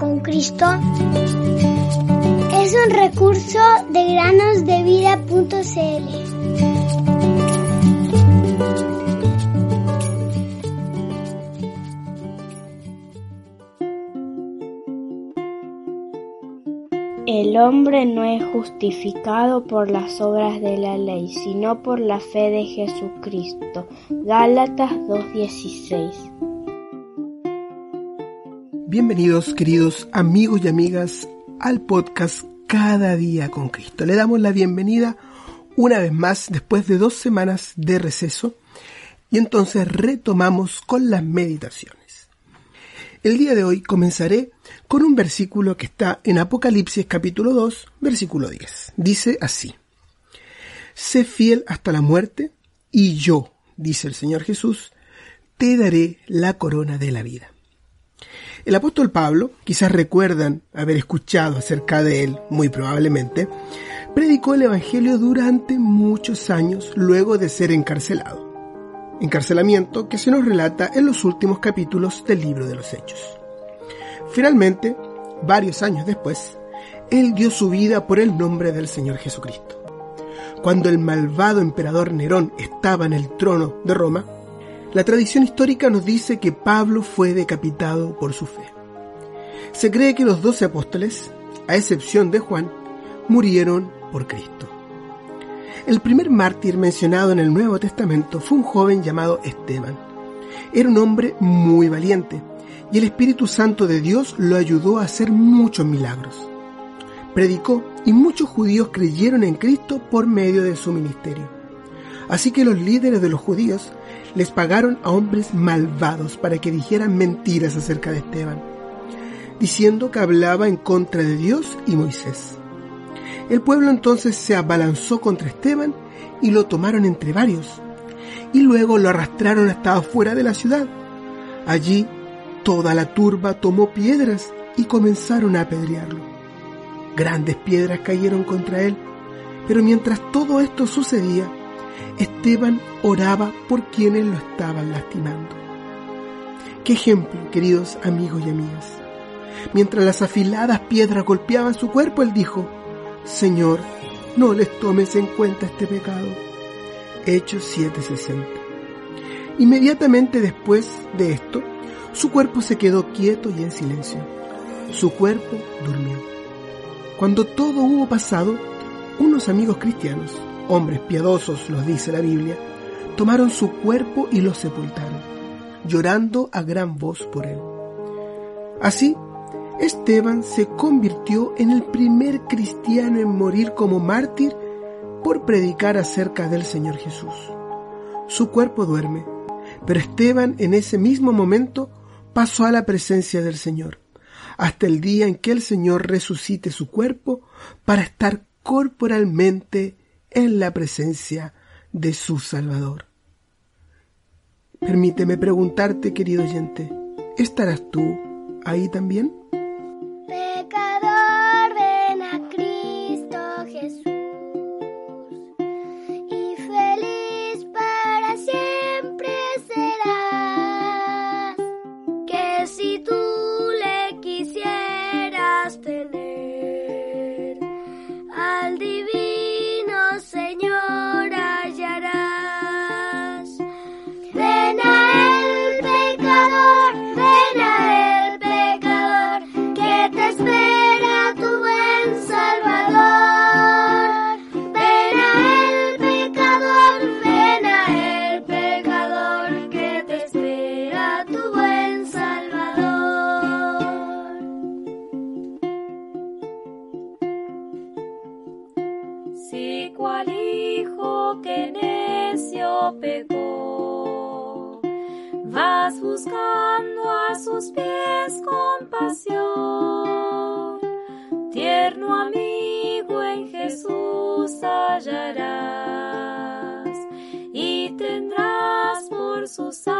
con Cristo es un recurso de granosdevida.cl. El hombre no es justificado por las obras de la ley, sino por la fe de Jesucristo. Gálatas 2.16 Bienvenidos queridos amigos y amigas al podcast Cada día con Cristo. Le damos la bienvenida una vez más después de dos semanas de receso y entonces retomamos con las meditaciones. El día de hoy comenzaré con un versículo que está en Apocalipsis capítulo 2, versículo 10. Dice así, Sé fiel hasta la muerte y yo, dice el Señor Jesús, te daré la corona de la vida. El apóstol Pablo, quizás recuerdan haber escuchado acerca de él, muy probablemente, predicó el Evangelio durante muchos años luego de ser encarcelado. Encarcelamiento que se nos relata en los últimos capítulos del libro de los Hechos. Finalmente, varios años después, él dio su vida por el nombre del Señor Jesucristo. Cuando el malvado emperador Nerón estaba en el trono de Roma, la tradición histórica nos dice que Pablo fue decapitado por su fe. Se cree que los doce apóstoles, a excepción de Juan, murieron por Cristo. El primer mártir mencionado en el Nuevo Testamento fue un joven llamado Esteban. Era un hombre muy valiente y el Espíritu Santo de Dios lo ayudó a hacer muchos milagros. Predicó y muchos judíos creyeron en Cristo por medio de su ministerio. Así que los líderes de los judíos les pagaron a hombres malvados para que dijeran mentiras acerca de Esteban, diciendo que hablaba en contra de Dios y Moisés. El pueblo entonces se abalanzó contra Esteban y lo tomaron entre varios, y luego lo arrastraron hasta afuera de la ciudad. Allí toda la turba tomó piedras y comenzaron a apedrearlo. Grandes piedras cayeron contra él, pero mientras todo esto sucedía, Esteban oraba por quienes lo estaban lastimando. Qué ejemplo, queridos amigos y amigas. Mientras las afiladas piedras golpeaban su cuerpo, él dijo, Señor, no les tomes en cuenta este pecado. Hechos 7:60. Inmediatamente después de esto, su cuerpo se quedó quieto y en silencio. Su cuerpo durmió. Cuando todo hubo pasado, unos amigos cristianos hombres piadosos, los dice la Biblia, tomaron su cuerpo y lo sepultaron, llorando a gran voz por él. Así, Esteban se convirtió en el primer cristiano en morir como mártir por predicar acerca del Señor Jesús. Su cuerpo duerme, pero Esteban en ese mismo momento pasó a la presencia del Señor, hasta el día en que el Señor resucite su cuerpo para estar corporalmente en la presencia de su Salvador. Permíteme preguntarte, querido oyente, ¿estarás tú ahí también? Vas buscando a sus pies compasión. Tierno amigo en Jesús hallarás y tendrás por su sangre